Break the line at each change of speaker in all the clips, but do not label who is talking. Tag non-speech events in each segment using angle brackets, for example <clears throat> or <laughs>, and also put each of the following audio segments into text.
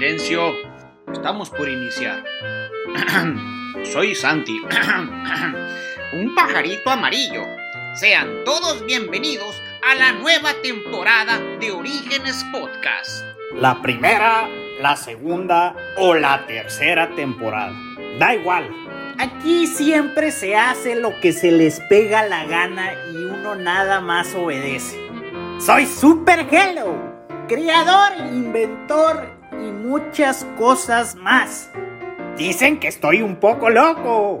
Silencio, estamos por iniciar. <clears throat> Soy Santi, <clears throat> un pajarito amarillo. Sean todos bienvenidos a la nueva temporada de Orígenes Podcast.
La primera, la segunda o la tercera temporada. Da igual. Aquí siempre se hace lo que se les pega la gana y uno nada más obedece. Soy Super Hello, creador, inventor y muchas cosas más. Dicen que estoy un poco loco.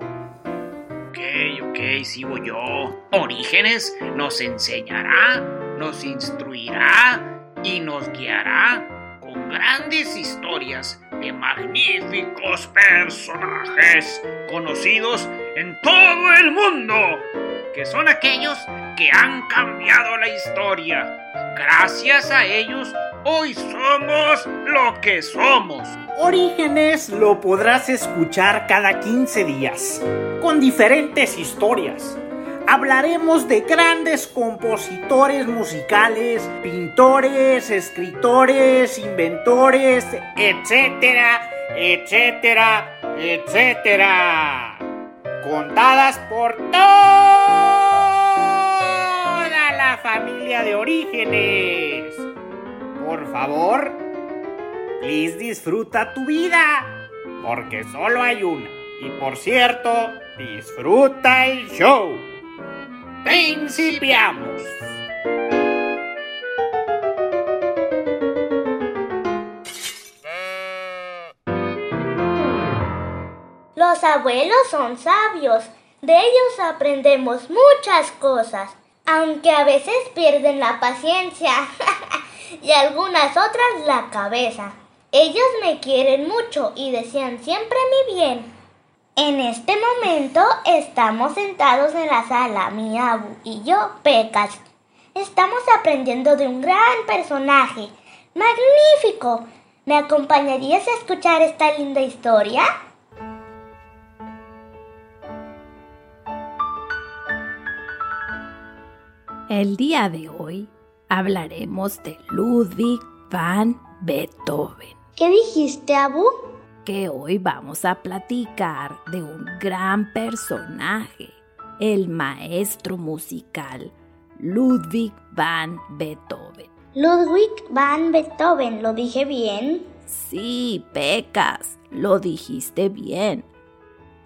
Ok, ok, sigo yo. Orígenes nos enseñará, nos instruirá y nos guiará con grandes historias de magníficos personajes conocidos en todo el mundo, que son aquellos que han cambiado la historia. Gracias a ellos, hoy somos lo que somos.
Orígenes lo podrás escuchar cada 15 días, con diferentes historias. Hablaremos de grandes compositores musicales, pintores, escritores, inventores, etcétera, etcétera, etcétera. Contadas por toda la familia de Orígenes. Por favor, please disfruta tu vida, porque solo hay una. Y por cierto, disfruta el show. Principiamos.
Los abuelos son sabios. De ellos aprendemos muchas cosas, aunque a veces pierden la paciencia <laughs> y algunas otras la cabeza. Ellos me quieren mucho y desean siempre mi bien. En este momento estamos sentados en la sala, mi abu y yo, Pecas. Estamos aprendiendo de un gran personaje. ¡Magnífico! ¿Me acompañarías a escuchar esta linda historia?
El día de hoy hablaremos de Ludwig van Beethoven.
¿Qué dijiste, Abu?
Que hoy vamos a platicar de un gran personaje, el maestro musical Ludwig van Beethoven.
Ludwig van Beethoven, ¿lo dije bien?
Sí, Pecas, lo dijiste bien.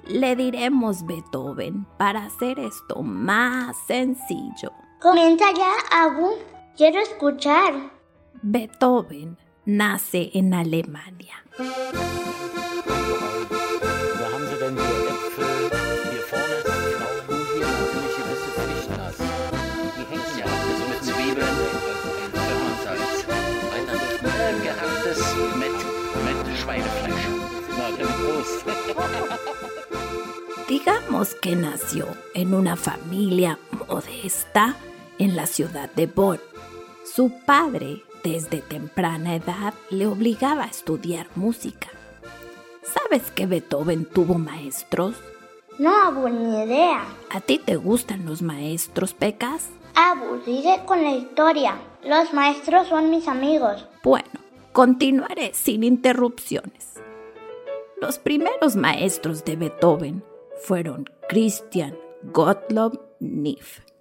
Le diremos Beethoven para hacer esto más sencillo.
Comienza ya, Abu. Quiero escuchar.
Beethoven nace en Alemania. <laughs> Digamos que nació en una familia modesta en la ciudad de Bonn. Su padre, desde temprana edad, le obligaba a estudiar música. ¿Sabes que Beethoven tuvo maestros?
No, ni idea.
¿A ti te gustan los maestros, Pecas?
Abu, sigue con la historia. Los maestros son mis amigos.
Bueno, continuaré sin interrupciones. Los primeros maestros de Beethoven fueron Christian Gottlob Neff.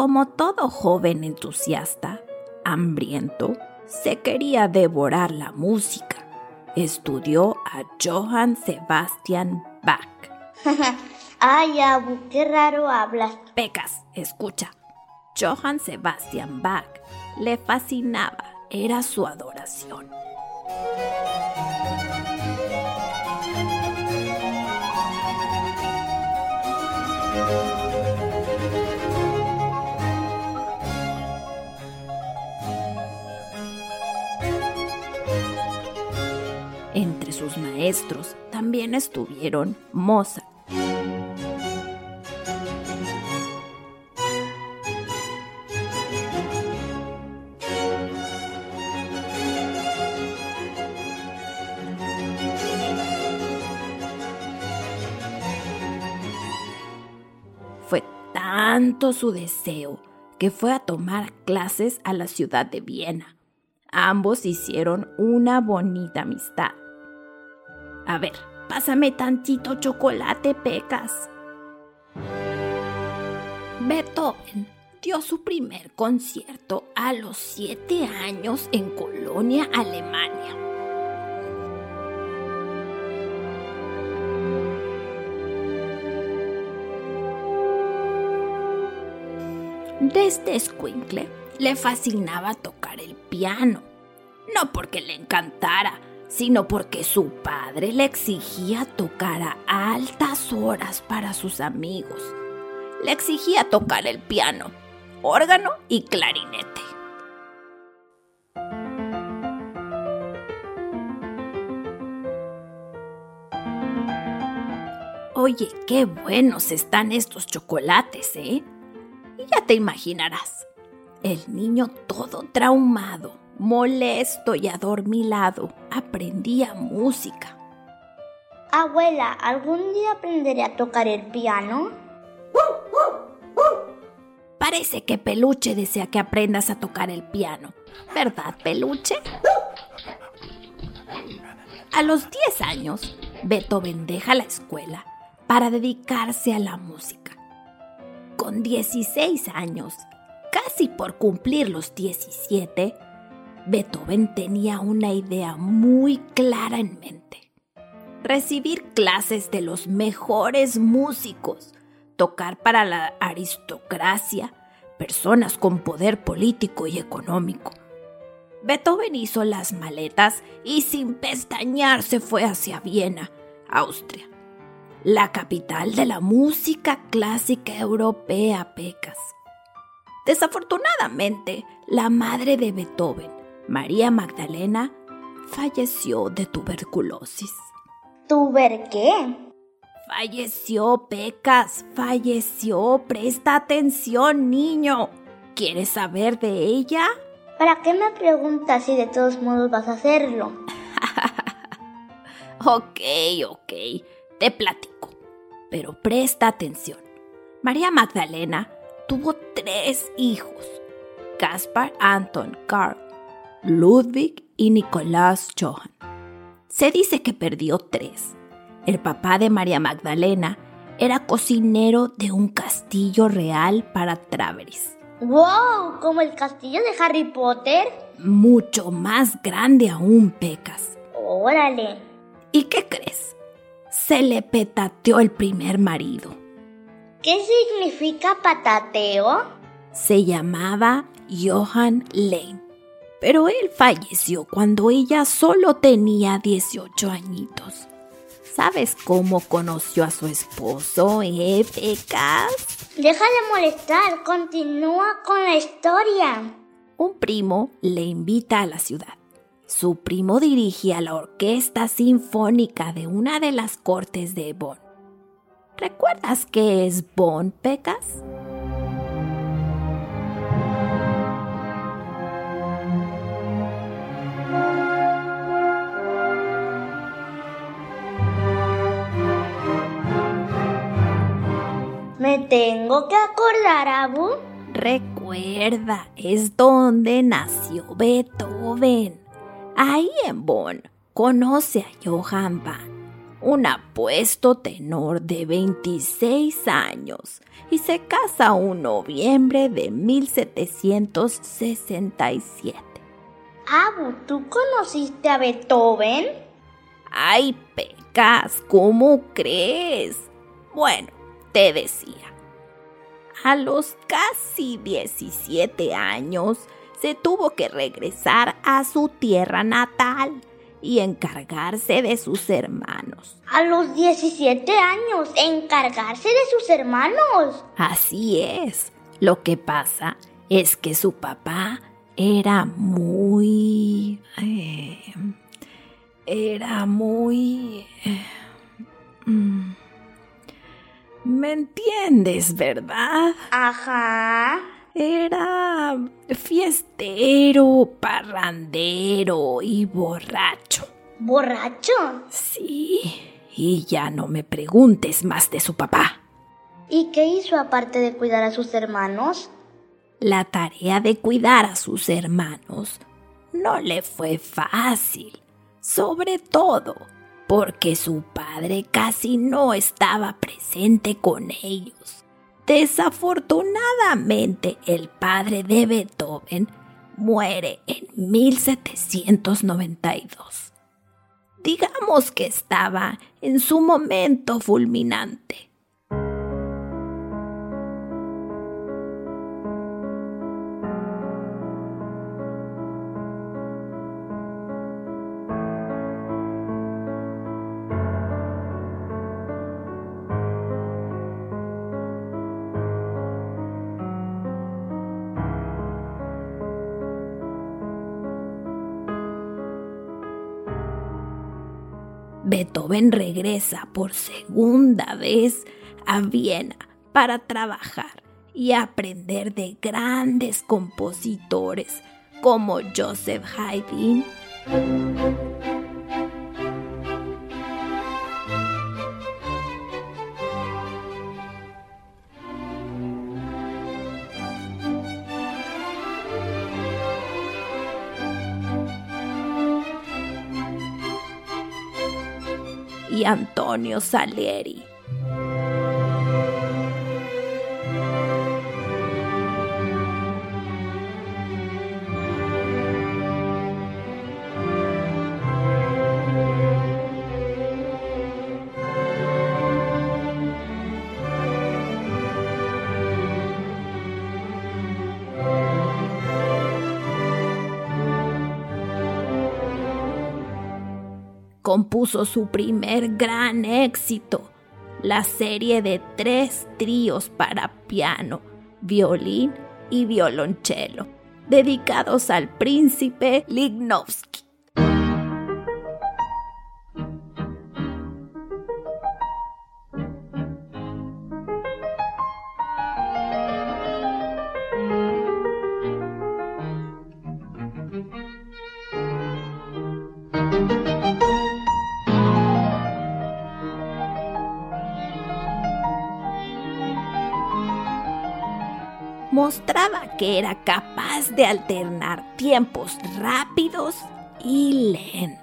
Como todo joven entusiasta, hambriento, se quería devorar la música. Estudió a Johann Sebastian Bach. <laughs>
Ay, Abu, qué raro hablas.
Pecas, escucha. Johann Sebastian Bach le fascinaba, era su adoración. Entre sus maestros también estuvieron Mozart. Fue tanto su deseo que fue a tomar clases a la ciudad de Viena. Ambos hicieron una bonita amistad a ver, pásame tantito chocolate, Pecas. Beethoven dio su primer concierto a los siete años en Colonia, Alemania. Desde Squinkle le fascinaba tocar el piano, no porque le encantara, sino porque su padre le exigía tocar a altas horas para sus amigos. Le exigía tocar el piano, órgano y clarinete. Oye, qué buenos están estos chocolates, ¿eh? Y ya te imaginarás, el niño todo traumado, molesto y adormilado, aprendía música.
Abuela, ¿algún día aprenderé a tocar el piano?
Parece que Peluche desea que aprendas a tocar el piano, ¿verdad, Peluche? A los 10 años, Beethoven deja la escuela para dedicarse a la música. Con 16 años, casi por cumplir los 17, Beethoven tenía una idea muy clara en mente. Recibir clases de los mejores músicos, tocar para la aristocracia, personas con poder político y económico. Beethoven hizo las maletas y sin pestañear se fue hacia Viena, Austria, la capital de la música clásica europea, Pecas. Desafortunadamente, la madre de Beethoven, María Magdalena, falleció de tuberculosis.
¿Tuber qué?
Falleció, Pecas, falleció. Presta atención, niño. ¿Quieres saber de ella?
¿Para qué me preguntas si de todos modos vas a hacerlo? <laughs>
ok, ok, te platico. Pero presta atención. María Magdalena tuvo tres hijos. Caspar Anton Karl, Ludwig y Nicolás Johann. Se dice que perdió tres. El papá de María Magdalena era cocinero de un castillo real para Traveris.
¡Wow! ¿Como el castillo de Harry Potter?
Mucho más grande aún, Pecas.
Órale.
¿Y qué crees? Se le petateó el primer marido.
¿Qué significa patateo?
Se llamaba Johann Lane, pero él falleció cuando ella solo tenía 18 añitos. ¿Sabes cómo conoció a su esposo, eh, Pecas?
Deja de molestar, continúa con la historia.
Un primo le invita a la ciudad. Su primo dirigía la orquesta sinfónica de una de las cortes de Bonn. ¿Recuerdas qué es Bonn, Pecas?
Tengo que acordar, Abu?
Recuerda, es donde nació Beethoven. Ahí en Bonn conoce a Johann Bach, un apuesto tenor de 26 años, y se casa un noviembre de 1767.
Abu, ¿tú conociste a Beethoven?
Ay, Pecas, ¿cómo crees? Bueno, te decía. A los casi 17 años se tuvo que regresar a su tierra natal y encargarse de sus hermanos.
A los 17 años, encargarse de sus hermanos.
Así es. Lo que pasa es que su papá era muy... eh, era muy... eh, mm, ¿Me entiendes, verdad?
Ajá.
Era fiestero, parrandero y borracho.
¿Borracho?
Sí, y ya no me preguntes más de su papá.
¿Y qué hizo aparte de cuidar a sus hermanos?
La tarea de cuidar a sus hermanos no le fue fácil, sobre todo porque su padre casi no estaba presente con ellos. Desafortunadamente, el padre de Beethoven muere en 1792. Digamos que estaba en su momento fulminante. Beethoven regresa por segunda vez a Viena para trabajar y aprender de grandes compositores como Joseph Haydn, Antonio Salieri. Compuso su primer gran éxito, la serie de tres tríos para piano, violín y violonchelo, dedicados al príncipe Lignovsky. Mostraba que era capaz de alternar tiempos rápidos y lentos.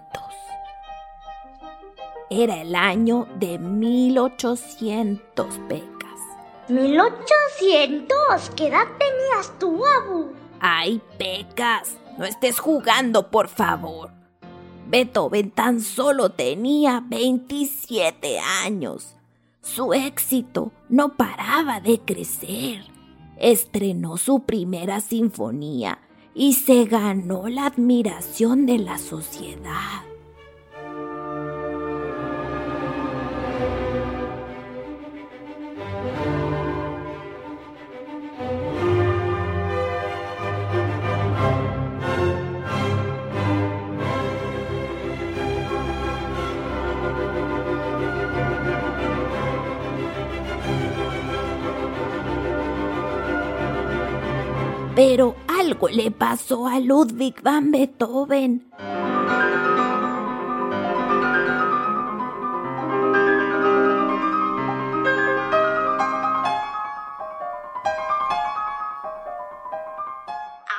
Era el año de 1800 pecas.
¿1800? ¿Qué edad tenías tú, Abu?
Ay, pecas, no estés jugando, por favor. Beethoven tan solo tenía 27 años. Su éxito no paraba de crecer estrenó su primera sinfonía y se ganó la admiración de la sociedad. Pero algo le pasó a Ludwig van Beethoven.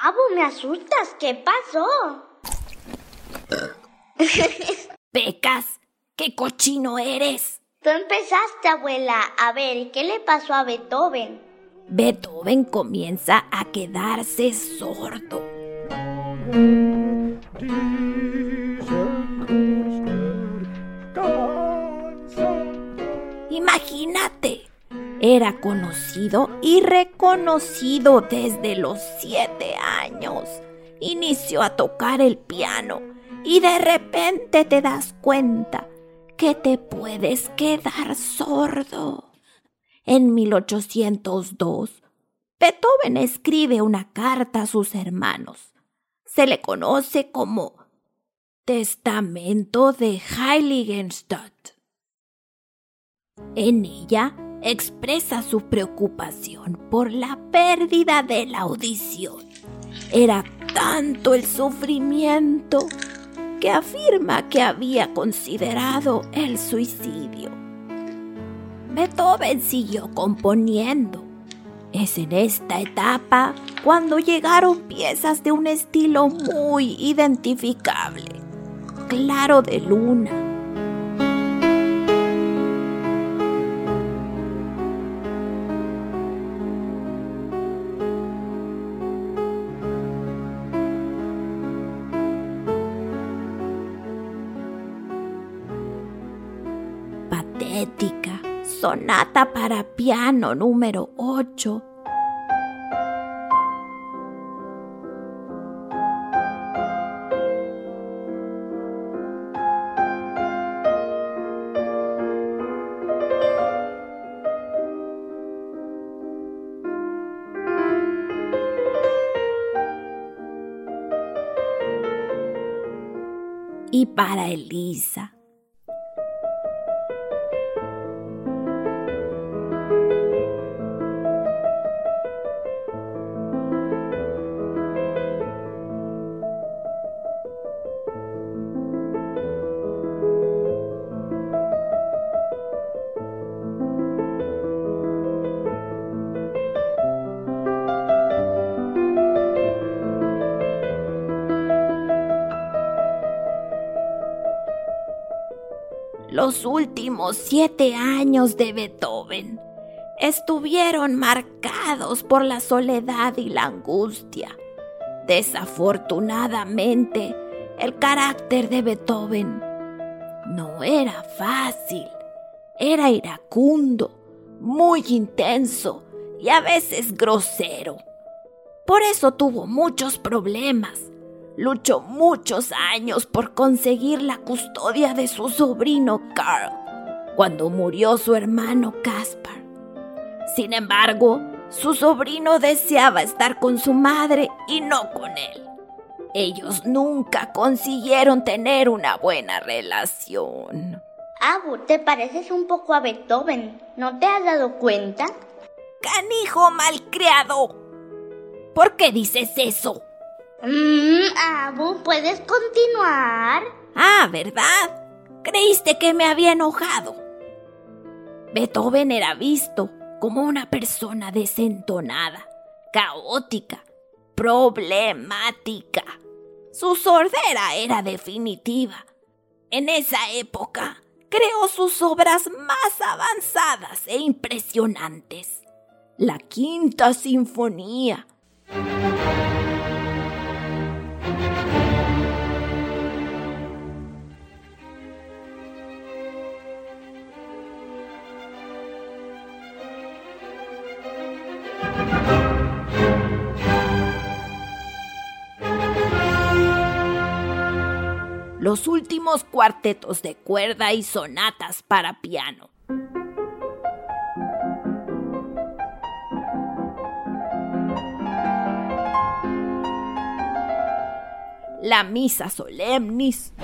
Abu, me asustas. ¿Qué pasó? <laughs>
Pecas, qué cochino eres.
Tú empezaste, abuela. A ver, ¿qué le pasó a Beethoven?
Beethoven comienza a quedarse sordo. Imagínate, era conocido y reconocido desde los siete años. Inició a tocar el piano y de repente te das cuenta que te puedes quedar sordo. En 1802, Beethoven escribe una carta a sus hermanos. Se le conoce como Testamento de Heiligenstadt. En ella expresa su preocupación por la pérdida de la audición. Era tanto el sufrimiento que afirma que había considerado el suicidio. Beethoven siguió componiendo. Es en esta etapa cuando llegaron piezas de un estilo muy identificable, claro de luna. Patética, sonata para piano número 8 y para Elisa. Los últimos siete años de Beethoven estuvieron marcados por la soledad y la angustia. Desafortunadamente, el carácter de Beethoven no era fácil, era iracundo, muy intenso y a veces grosero. Por eso tuvo muchos problemas luchó muchos años por conseguir la custodia de su sobrino Carl cuando murió su hermano Caspar. Sin embargo, su sobrino deseaba estar con su madre y no con él. Ellos nunca consiguieron tener una buena relación.
Abu, te pareces un poco a Beethoven. ¿No te has dado cuenta?
Canijo malcriado. ¿Por qué dices eso?
Mmm, Abu, ¿puedes continuar?
Ah, ¿verdad? Creíste que me había enojado. Beethoven era visto como una persona desentonada, caótica, problemática. Su sordera era definitiva. En esa época creó sus obras más avanzadas e impresionantes. La Quinta Sinfonía. Los últimos cuartetos de cuerda y sonatas para piano. La Misa Solemnis.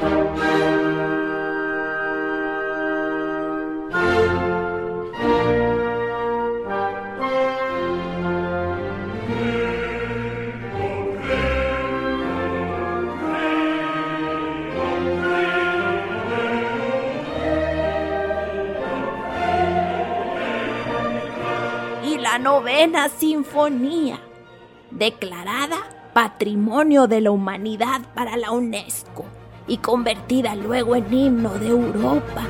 Sinfonía, declarada Patrimonio de la Humanidad para la UNESCO y convertida luego en himno de Europa.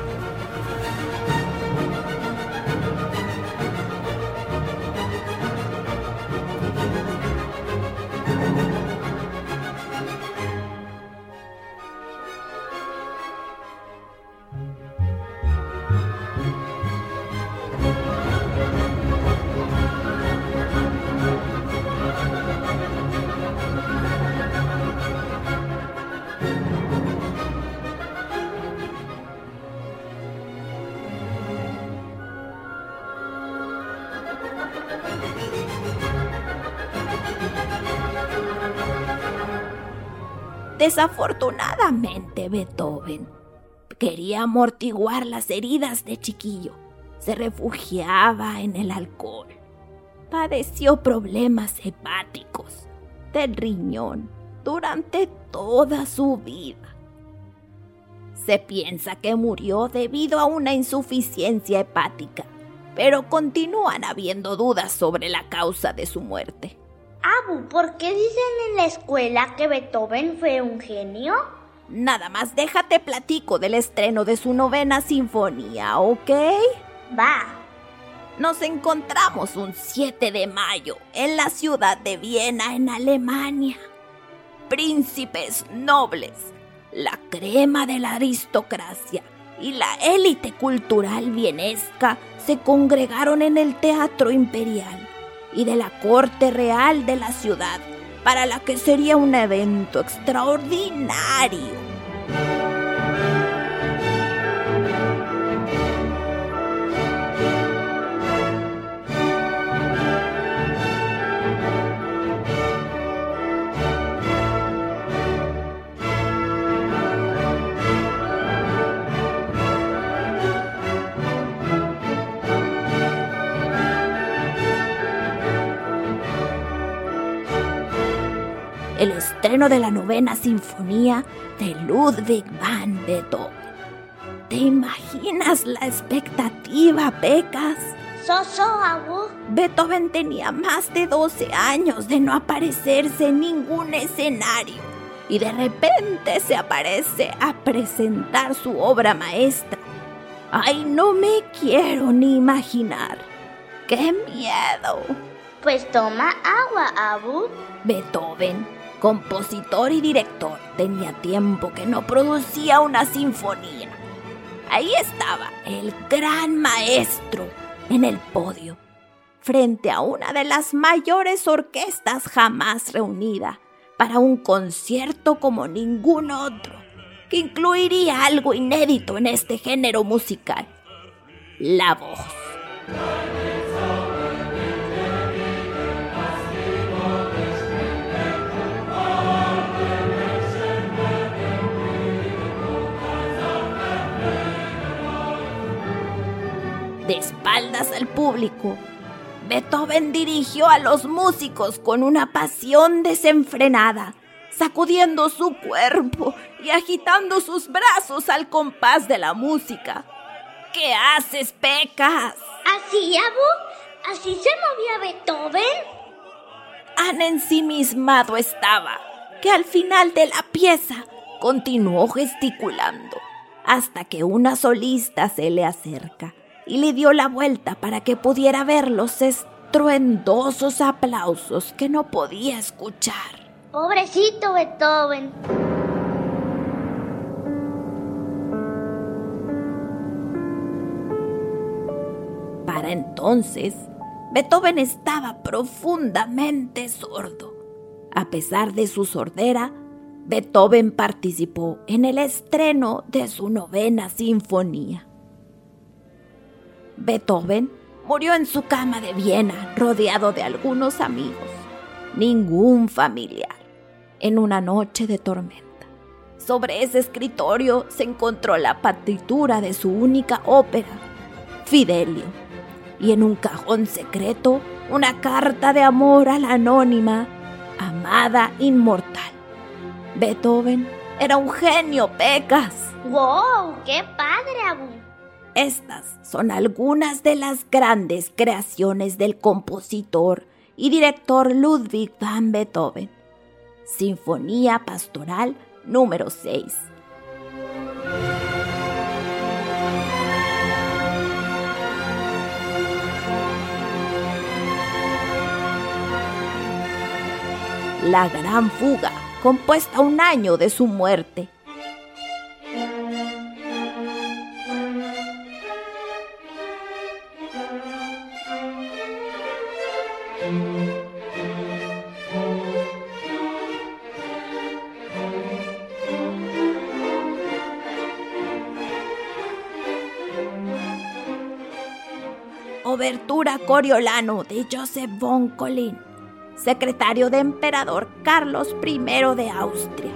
Desafortunadamente, Beethoven quería amortiguar las heridas de chiquillo. Se refugiaba en el alcohol. Padeció problemas hepáticos del riñón durante toda su vida. Se piensa que murió debido a una insuficiencia hepática pero continúan habiendo dudas sobre la causa de su muerte.
Abu, ¿por qué dicen en la escuela que Beethoven fue un genio?
Nada más déjate platico del estreno de su novena sinfonía, ¿ok?
Va.
Nos encontramos un 7 de mayo en la ciudad de Viena, en Alemania. Príncipes nobles, la crema de la aristocracia y la élite cultural vienesca se congregaron en el Teatro Imperial y de la corte real de la ciudad, para la que sería un evento extraordinario. Estreno de la novena sinfonía de Ludwig van Beethoven. ¿Te imaginas la expectativa, Pecas?
Soso, Abu.
Beethoven tenía más de 12 años de no aparecerse en ningún escenario y de repente se aparece a presentar su obra maestra. Ay, no me quiero ni imaginar. ¡Qué miedo!
Pues toma agua, Abu.
Beethoven compositor y director, tenía tiempo que no producía una sinfonía. Ahí estaba el gran maestro en el podio, frente a una de las mayores orquestas jamás reunida para un concierto como ningún otro, que incluiría algo inédito en este género musical, la voz. De espaldas al público. Beethoven dirigió a los músicos con una pasión desenfrenada, sacudiendo su cuerpo y agitando sus brazos al compás de la música. ¿Qué haces, Pecas?
¿Así, Abu? ¿Así se movía Beethoven?
Tan ensimismado estaba que al final de la pieza continuó gesticulando hasta que una solista se le acerca y le dio la vuelta para que pudiera ver los estruendosos aplausos que no podía escuchar.
Pobrecito Beethoven.
Para entonces, Beethoven estaba profundamente sordo. A pesar de su sordera, Beethoven participó en el estreno de su novena sinfonía. Beethoven murió en su cama de Viena, rodeado de algunos amigos, ningún familiar, en una noche de tormenta. Sobre ese escritorio se encontró la partitura de su única ópera, Fidelio, y en un cajón secreto una carta de amor a la anónima, amada inmortal. Beethoven era un genio, Pecas.
¡Wow! ¡Qué padre!
Estas son algunas de las grandes creaciones del compositor y director Ludwig van Beethoven. Sinfonía Pastoral número 6. La Gran Fuga, compuesta un año de su muerte. Obertura Coriolano de Joseph von Collin, secretario de emperador Carlos I de Austria.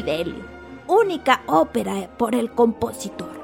Fidelio, única ópera por el compositor.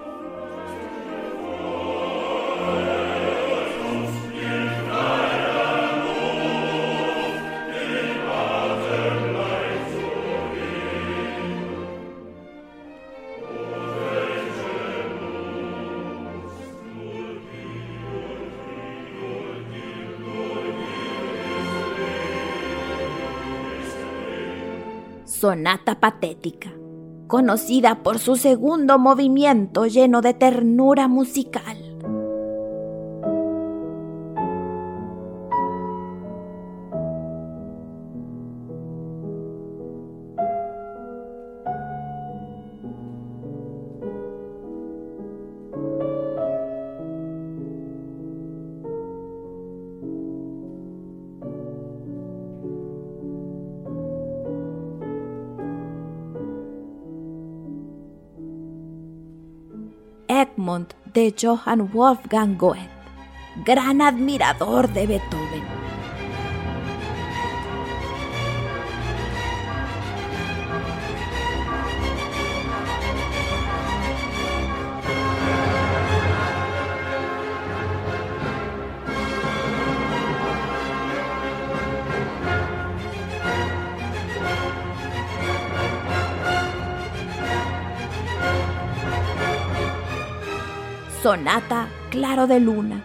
Sonata Patética, conocida por su segundo movimiento lleno de ternura musical. De Johann Wolfgang Goethe, gran admirador de Beethoven. Sonata Claro de Luna.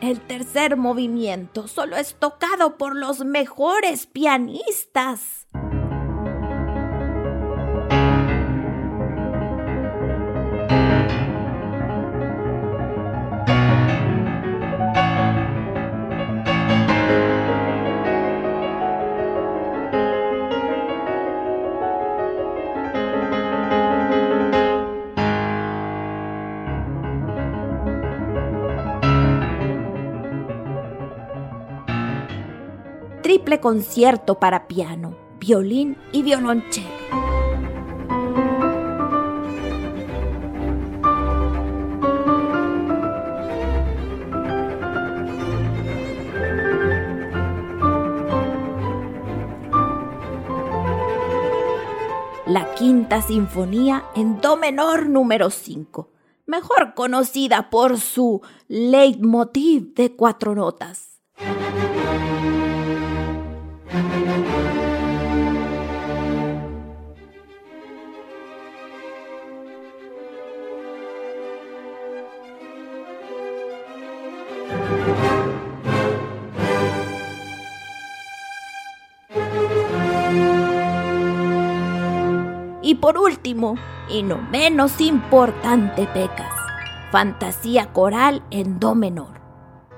El tercer movimiento solo es tocado por los mejores pianistas. Concierto para piano, violín y violonchelo. La quinta sinfonía en do menor número 5, mejor conocida por su leitmotiv de cuatro notas. Por último, y no menos importante, Pecas, fantasía coral en do menor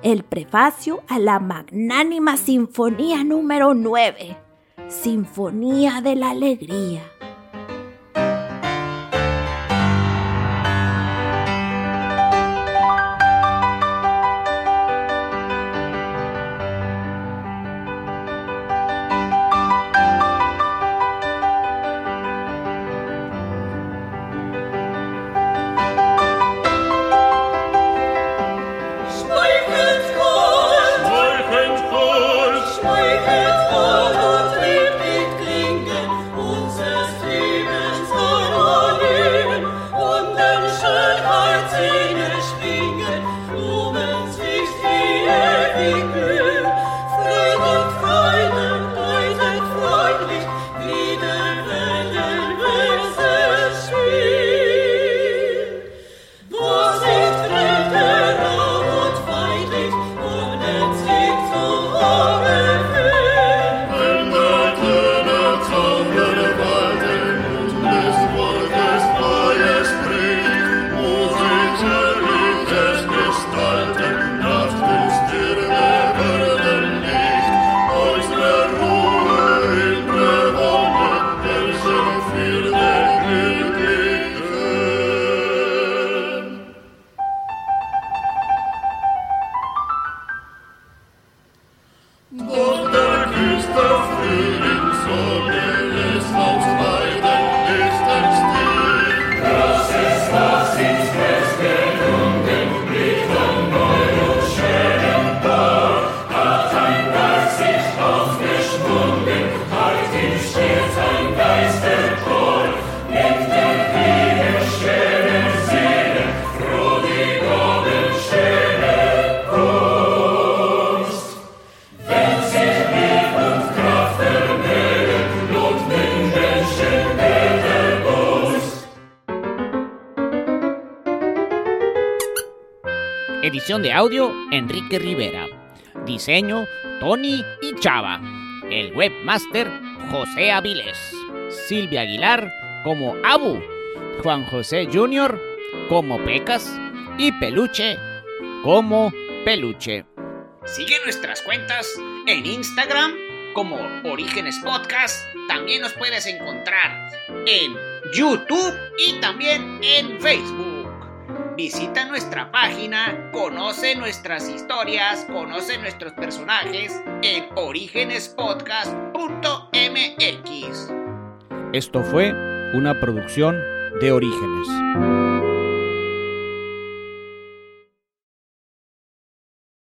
el prefacio a la magnánima Sinfonía número 9, Sinfonía de la Alegría.
De audio, Enrique Rivera. Diseño, Tony y Chava. El webmaster, José Avilés.
Silvia Aguilar como Abu, Juan José Jr. como Pecas y Peluche como Peluche. Sigue nuestras cuentas en Instagram como Orígenes Podcast. También nos puedes encontrar en YouTube y también en Facebook. Visita nuestra página, conoce nuestras historias, conoce nuestros personajes en orígenespodcast.mx.
Esto fue una producción de Orígenes.